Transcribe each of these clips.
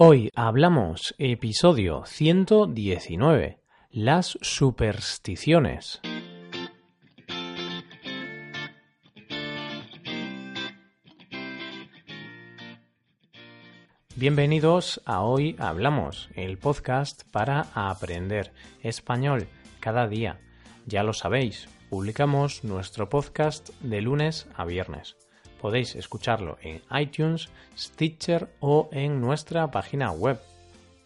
Hoy hablamos episodio 119, las supersticiones. Bienvenidos a Hoy Hablamos, el podcast para aprender español cada día. Ya lo sabéis, publicamos nuestro podcast de lunes a viernes. Podéis escucharlo en iTunes, Stitcher o en nuestra página web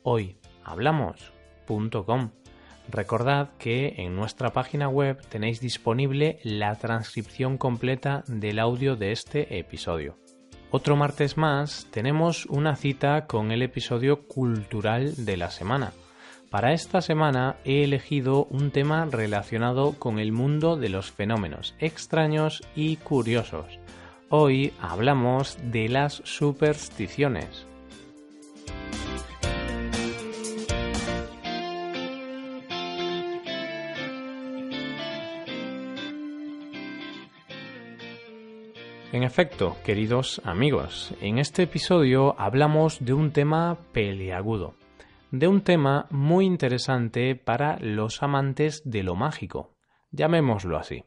hoyhablamos.com. Recordad que en nuestra página web tenéis disponible la transcripción completa del audio de este episodio. Otro martes más tenemos una cita con el episodio cultural de la semana. Para esta semana he elegido un tema relacionado con el mundo de los fenómenos extraños y curiosos. Hoy hablamos de las supersticiones. En efecto, queridos amigos, en este episodio hablamos de un tema peliagudo, de un tema muy interesante para los amantes de lo mágico, llamémoslo así.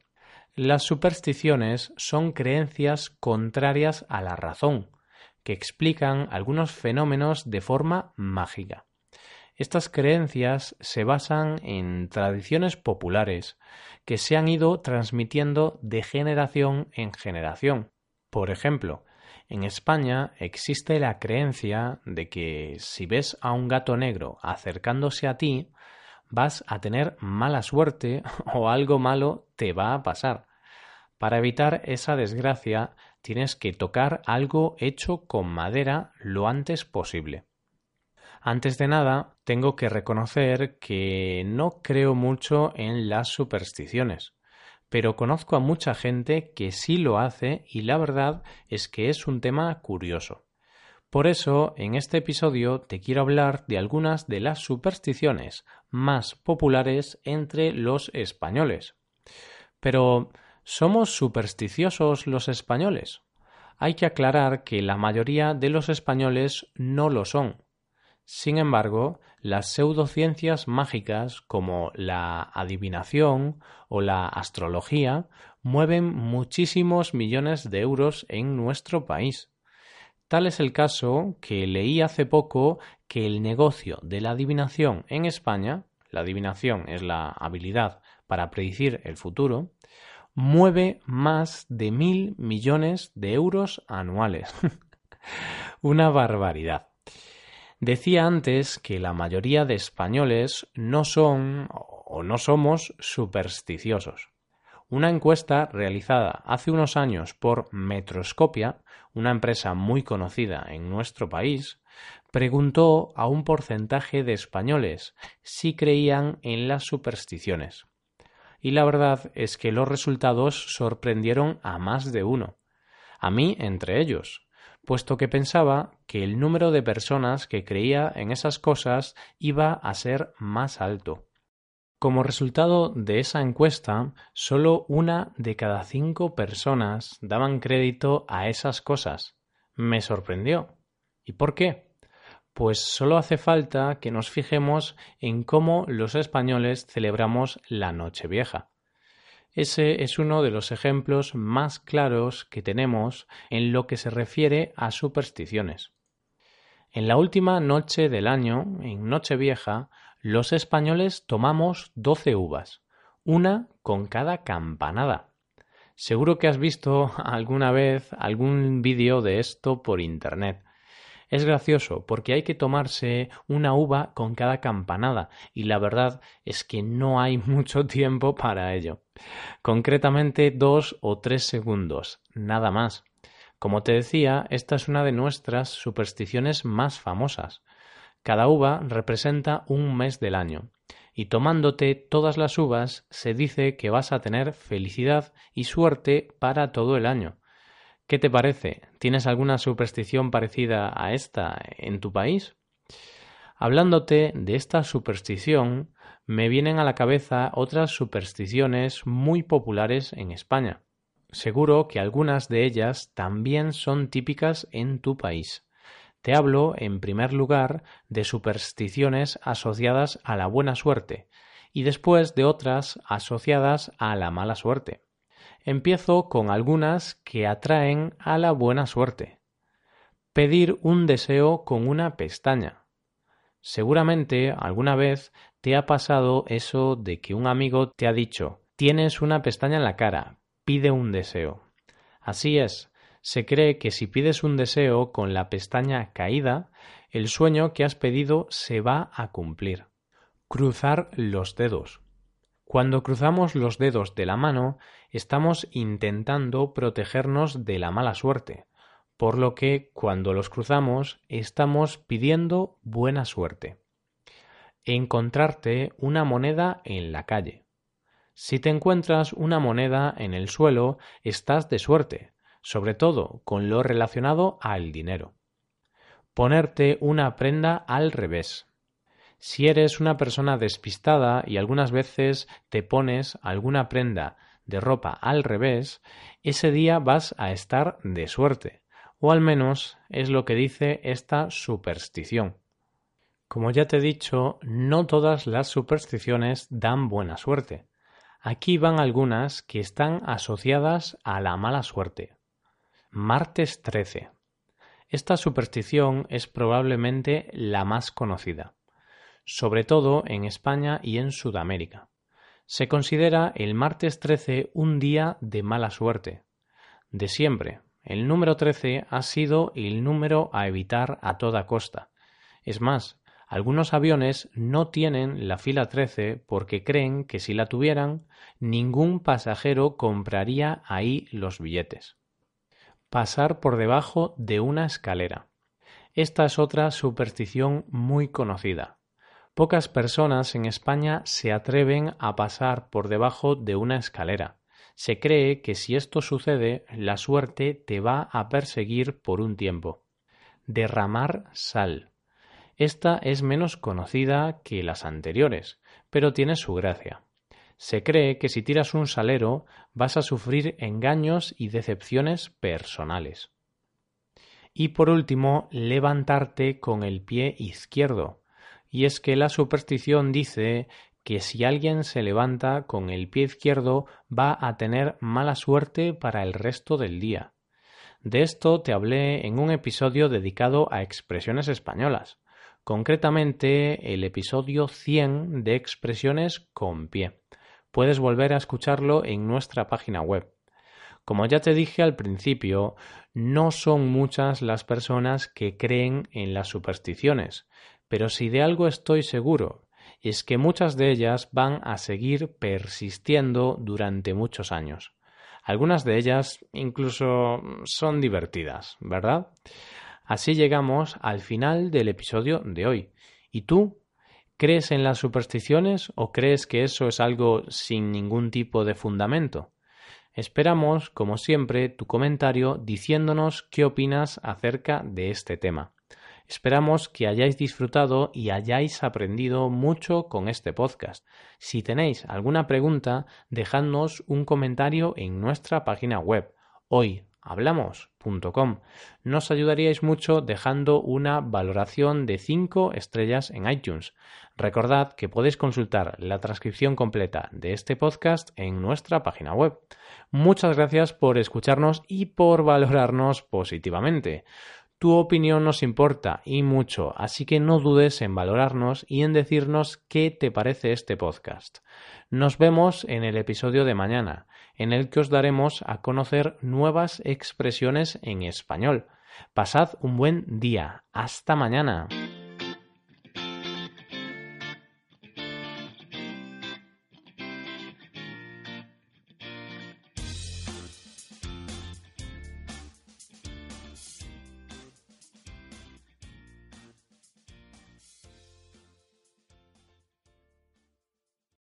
Las supersticiones son creencias contrarias a la razón, que explican algunos fenómenos de forma mágica. Estas creencias se basan en tradiciones populares que se han ido transmitiendo de generación en generación. Por ejemplo, en España existe la creencia de que si ves a un gato negro acercándose a ti, vas a tener mala suerte o algo malo te va a pasar. Para evitar esa desgracia tienes que tocar algo hecho con madera lo antes posible. Antes de nada, tengo que reconocer que no creo mucho en las supersticiones, pero conozco a mucha gente que sí lo hace y la verdad es que es un tema curioso. Por eso, en este episodio te quiero hablar de algunas de las supersticiones más populares entre los españoles. Pero, ¿somos supersticiosos los españoles? Hay que aclarar que la mayoría de los españoles no lo son. Sin embargo, las pseudociencias mágicas como la adivinación o la astrología mueven muchísimos millones de euros en nuestro país. Tal es el caso que leí hace poco que el negocio de la adivinación en España, la adivinación es la habilidad para predecir el futuro, mueve más de mil millones de euros anuales. Una barbaridad. Decía antes que la mayoría de españoles no son o no somos supersticiosos. Una encuesta realizada hace unos años por Metroscopia, una empresa muy conocida en nuestro país, preguntó a un porcentaje de españoles si creían en las supersticiones. Y la verdad es que los resultados sorprendieron a más de uno, a mí entre ellos, puesto que pensaba que el número de personas que creía en esas cosas iba a ser más alto. Como resultado de esa encuesta, solo una de cada cinco personas daban crédito a esas cosas. Me sorprendió. ¿Y por qué? Pues solo hace falta que nos fijemos en cómo los españoles celebramos la Nochevieja. Ese es uno de los ejemplos más claros que tenemos en lo que se refiere a supersticiones. En la última noche del año, en Nochevieja, los españoles tomamos doce uvas, una con cada campanada. Seguro que has visto alguna vez algún vídeo de esto por internet. Es gracioso porque hay que tomarse una uva con cada campanada y la verdad es que no hay mucho tiempo para ello. Concretamente dos o tres segundos, nada más. Como te decía, esta es una de nuestras supersticiones más famosas. Cada uva representa un mes del año, y tomándote todas las uvas se dice que vas a tener felicidad y suerte para todo el año. ¿Qué te parece? ¿Tienes alguna superstición parecida a esta en tu país? Hablándote de esta superstición, me vienen a la cabeza otras supersticiones muy populares en España. Seguro que algunas de ellas también son típicas en tu país. Te hablo, en primer lugar, de supersticiones asociadas a la buena suerte y después de otras asociadas a la mala suerte. Empiezo con algunas que atraen a la buena suerte. Pedir un deseo con una pestaña. Seguramente alguna vez te ha pasado eso de que un amigo te ha dicho tienes una pestaña en la cara, pide un deseo. Así es, se cree que si pides un deseo con la pestaña caída, el sueño que has pedido se va a cumplir. Cruzar los dedos. Cuando cruzamos los dedos de la mano, estamos intentando protegernos de la mala suerte, por lo que cuando los cruzamos estamos pidiendo buena suerte. Encontrarte una moneda en la calle. Si te encuentras una moneda en el suelo, estás de suerte, sobre todo con lo relacionado al dinero. Ponerte una prenda al revés. Si eres una persona despistada y algunas veces te pones alguna prenda de ropa al revés, ese día vas a estar de suerte, o al menos es lo que dice esta superstición. Como ya te he dicho, no todas las supersticiones dan buena suerte. Aquí van algunas que están asociadas a la mala suerte. Martes 13. Esta superstición es probablemente la más conocida, sobre todo en España y en Sudamérica. Se considera el martes 13 un día de mala suerte. De siempre, el número 13 ha sido el número a evitar a toda costa. Es más, algunos aviones no tienen la fila 13 porque creen que si la tuvieran, ningún pasajero compraría ahí los billetes pasar por debajo de una escalera. Esta es otra superstición muy conocida. Pocas personas en España se atreven a pasar por debajo de una escalera. Se cree que si esto sucede, la suerte te va a perseguir por un tiempo. Derramar sal. Esta es menos conocida que las anteriores, pero tiene su gracia. Se cree que si tiras un salero vas a sufrir engaños y decepciones personales. Y por último, levantarte con el pie izquierdo. Y es que la superstición dice que si alguien se levanta con el pie izquierdo va a tener mala suerte para el resto del día. De esto te hablé en un episodio dedicado a expresiones españolas, concretamente el episodio 100 de expresiones con pie puedes volver a escucharlo en nuestra página web. Como ya te dije al principio, no son muchas las personas que creen en las supersticiones, pero si de algo estoy seguro, es que muchas de ellas van a seguir persistiendo durante muchos años. Algunas de ellas incluso son divertidas, ¿verdad? Así llegamos al final del episodio de hoy. ¿Y tú ¿Crees en las supersticiones o crees que eso es algo sin ningún tipo de fundamento? Esperamos, como siempre, tu comentario diciéndonos qué opinas acerca de este tema. Esperamos que hayáis disfrutado y hayáis aprendido mucho con este podcast. Si tenéis alguna pregunta, dejadnos un comentario en nuestra página web hoy hablamos.com. Nos ayudaríais mucho dejando una valoración de 5 estrellas en iTunes. Recordad que podéis consultar la transcripción completa de este podcast en nuestra página web. Muchas gracias por escucharnos y por valorarnos positivamente. Tu opinión nos importa y mucho, así que no dudes en valorarnos y en decirnos qué te parece este podcast. Nos vemos en el episodio de mañana, en el que os daremos a conocer nuevas expresiones en español. Pasad un buen día. Hasta mañana.